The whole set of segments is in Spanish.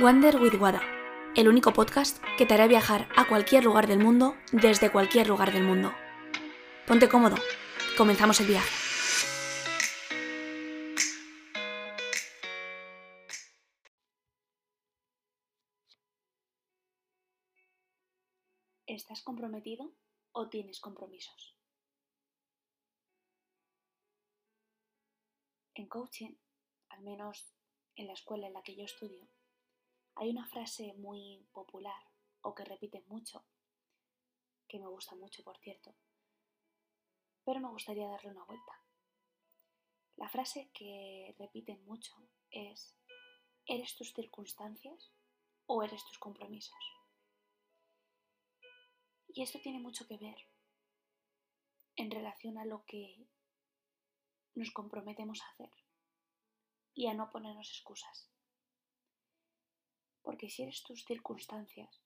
Wander with Wada, el único podcast que te hará viajar a cualquier lugar del mundo desde cualquier lugar del mundo. Ponte cómodo, comenzamos el viaje. ¿Estás comprometido o tienes compromisos? En coaching, al menos en la escuela en la que yo estudio, hay una frase muy popular o que repiten mucho, que me gusta mucho, por cierto, pero me gustaría darle una vuelta. La frase que repiten mucho es, ¿eres tus circunstancias o eres tus compromisos? Y esto tiene mucho que ver en relación a lo que nos comprometemos a hacer y a no ponernos excusas. Porque si eres tus circunstancias,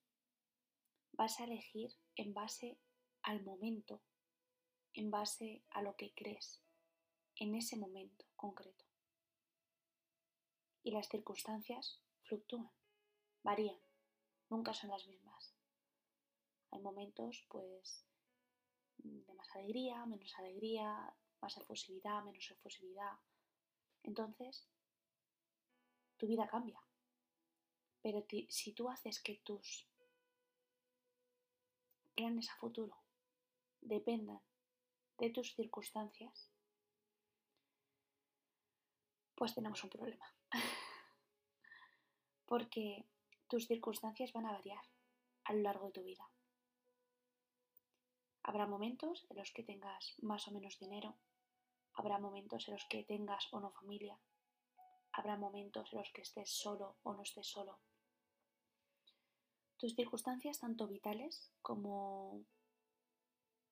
vas a elegir en base al momento, en base a lo que crees en ese momento concreto. Y las circunstancias fluctúan, varían, nunca son las mismas. Hay momentos, pues, de más alegría, menos alegría, más efusividad, menos efusividad. Entonces, tu vida cambia. Pero si tú haces que tus planes a futuro dependan de tus circunstancias, pues tenemos un problema. Porque tus circunstancias van a variar a lo largo de tu vida. Habrá momentos en los que tengas más o menos dinero, habrá momentos en los que tengas o no familia, habrá momentos en los que estés solo o no estés solo, tus circunstancias, tanto vitales como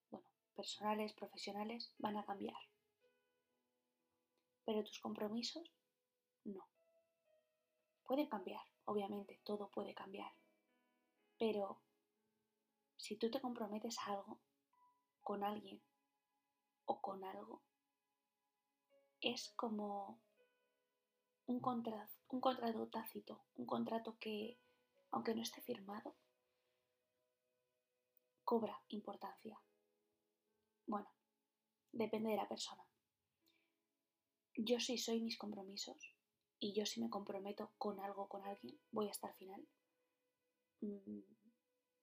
bueno, personales, profesionales, van a cambiar. Pero tus compromisos, no. Pueden cambiar, obviamente, todo puede cambiar. Pero si tú te comprometes a algo, con alguien o con algo, es como un un contrato tácito, un contrato que aunque no esté firmado, cobra importancia. Bueno, depende de la persona. Yo sí soy mis compromisos y yo si me comprometo con algo, con alguien, voy hasta el final. Mm,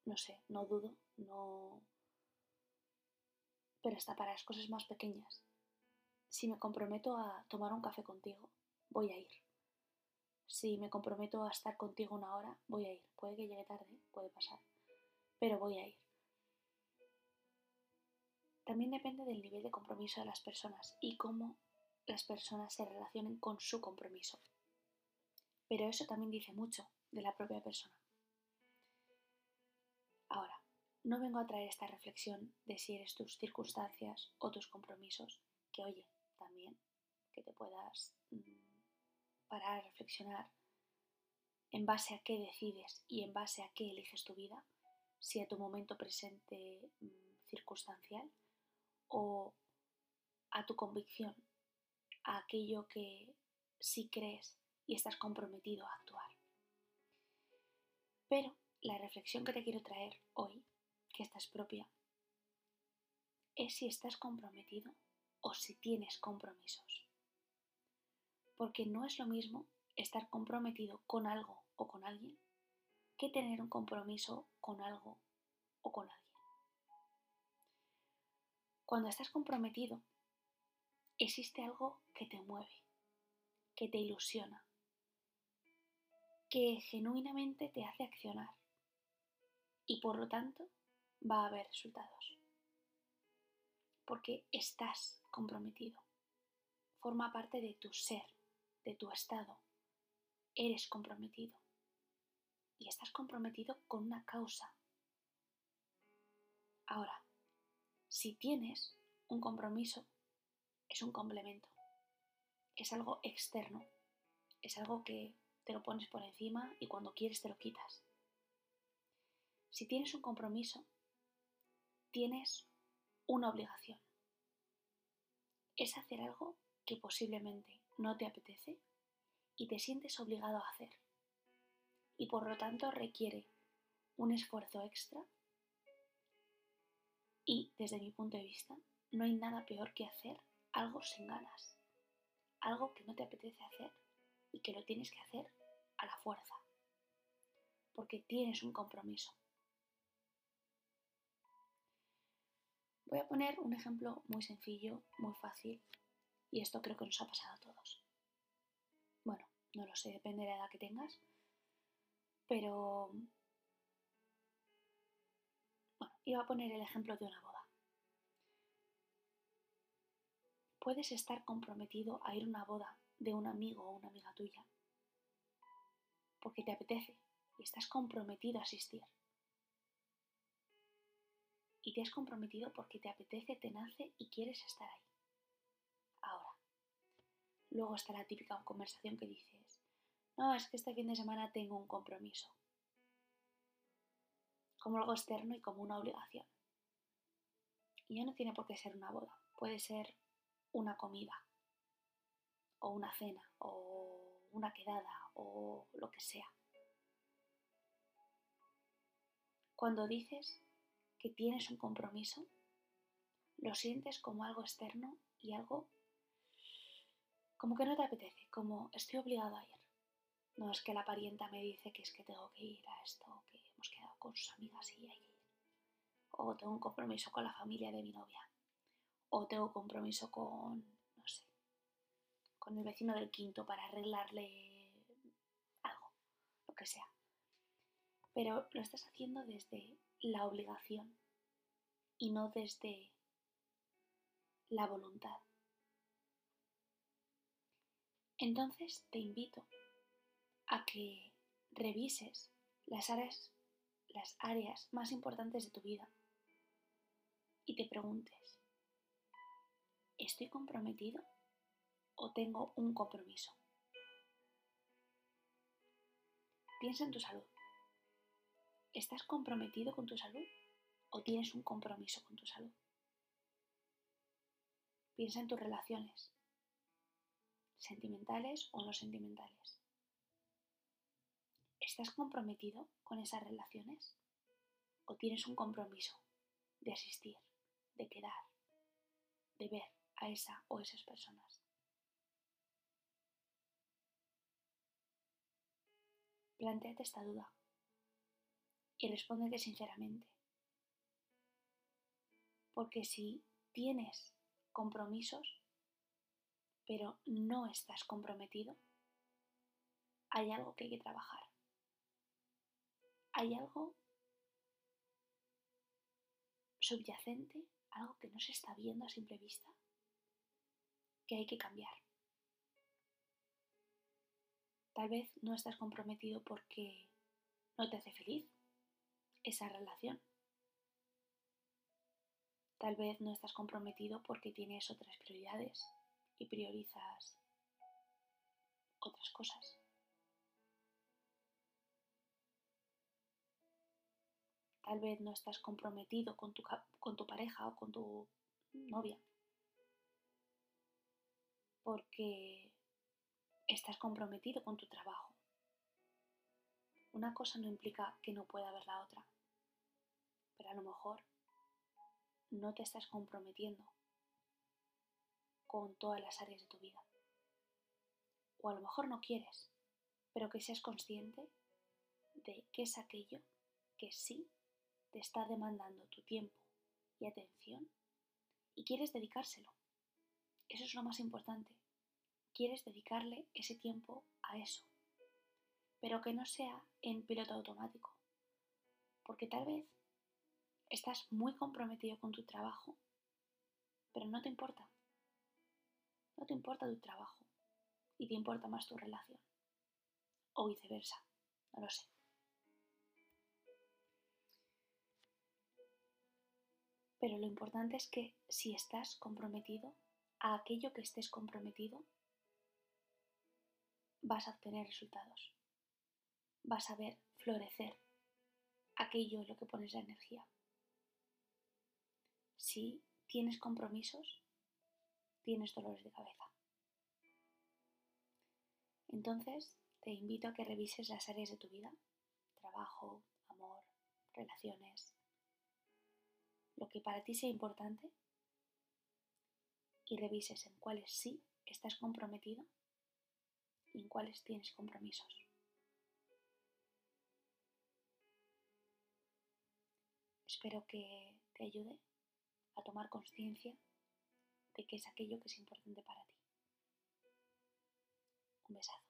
no sé, no dudo, no... Pero hasta para las cosas más pequeñas. Si me comprometo a tomar un café contigo, voy a ir si me comprometo a estar contigo una hora, voy a ir. Puede que llegue tarde, puede pasar, pero voy a ir. También depende del nivel de compromiso de las personas y cómo las personas se relacionen con su compromiso. Pero eso también dice mucho de la propia persona. Ahora, no vengo a traer esta reflexión de si eres tus circunstancias o tus compromisos, que oye, también que te puedas mm, para reflexionar en base a qué decides y en base a qué eliges tu vida, si a tu momento presente mm, circunstancial o a tu convicción, a aquello que sí crees y estás comprometido a actuar. Pero la reflexión que te quiero traer hoy, que esta es propia, es si estás comprometido o si tienes compromisos porque no es lo mismo estar comprometido con algo o con alguien que tener un compromiso con algo o con alguien. Cuando estás comprometido, existe algo que te mueve, que te ilusiona, que genuinamente te hace accionar y por lo tanto va a haber resultados. Porque estás comprometido, forma parte de tu ser de tu estado, eres comprometido. Y estás comprometido con una causa. Ahora, si tienes un compromiso, es un complemento. Es algo externo. Es algo que te lo pones por encima y cuando quieres te lo quitas. Si tienes un compromiso, tienes una obligación. Es hacer algo que posiblemente no te apetece y te sientes obligado a hacer. y por lo tanto requiere un esfuerzo extra y desde mi punto de vista no hay nada peor que hacer algo sin ganas, algo que no te apetece hacer y que lo tienes que hacer a la fuerza, porque tienes un compromiso. Voy a poner un ejemplo muy sencillo, muy fácil, y esto creo que nos ha pasado a todos. Bueno, no lo sé, depende de la edad que tengas, pero... Bueno, iba a poner el ejemplo de una boda. Puedes estar comprometido a ir a una boda de un amigo o una amiga tuya porque te apetece y estás comprometido a asistir. Y te has comprometido porque te apetece, te nace y quieres estar ahí. Luego está la típica conversación que dices, no, es que este fin de semana tengo un compromiso. Como algo externo y como una obligación. Y ya no tiene por qué ser una boda, puede ser una comida, o una cena, o una quedada, o lo que sea. Cuando dices que tienes un compromiso, lo sientes como algo externo y algo como que no te apetece, como estoy obligado a ir. No es que la parienta me dice que es que tengo que ir a esto, que hemos quedado con sus amigas y hay que ir. O tengo un compromiso con la familia de mi novia. O tengo compromiso con, no sé, con el vecino del quinto para arreglarle algo, lo que sea. Pero lo estás haciendo desde la obligación y no desde la voluntad. Entonces te invito a que revises las áreas, las áreas más importantes de tu vida y te preguntes, ¿estoy comprometido o tengo un compromiso? Piensa en tu salud. ¿Estás comprometido con tu salud o tienes un compromiso con tu salud? Piensa en tus relaciones, sentimentales o no sentimentales. ¿Estás comprometido con esas relaciones? ¿O tienes un compromiso de asistir, de quedar, de ver a esa o esas personas? Plantéate esta duda y respóndete sinceramente. Porque si tienes compromisos, pero no estás comprometido, hay algo que hay que trabajar hay algo subyacente, algo que no se está viendo a simple vista, que hay que cambiar. Tal vez no estás comprometido porque no te hace feliz esa relación. Tal vez no estás comprometido porque tienes otras prioridades y priorizas otras cosas. Tal vez no estás comprometido con tu, con tu pareja o con tu novia. Porque estás comprometido con tu trabajo. Una cosa no implica que no pueda haber la otra. Pero a lo mejor no te estás comprometiendo con todas las áreas de tu vida. O a lo mejor no quieres, pero que seas consciente de qué es aquello que sí te está demandando tu tiempo y atención y quieres dedicárselo. Eso es lo más importante. Quieres dedicarle ese tiempo a eso. Pero que no sea en piloto automático. Porque tal vez estás muy comprometido con tu trabajo, pero no te importa. No te importa tu trabajo y te importa más tu relación. O viceversa. No lo sé. Pero lo importante es que si estás comprometido a aquello que estés comprometido, vas a obtener resultados. Vas a ver florecer aquello en lo que pones la energía. Si tienes compromisos, tienes dolores de cabeza. Entonces, te invito a que revises las áreas de tu vida, trabajo, amor, relaciones, lo que para ti sea importante y revises en cuáles sí estás comprometido y en cuáles tienes compromisos. Espero que te ayude a tomar conciencia de qué es aquello que es importante para ti. Un besazo.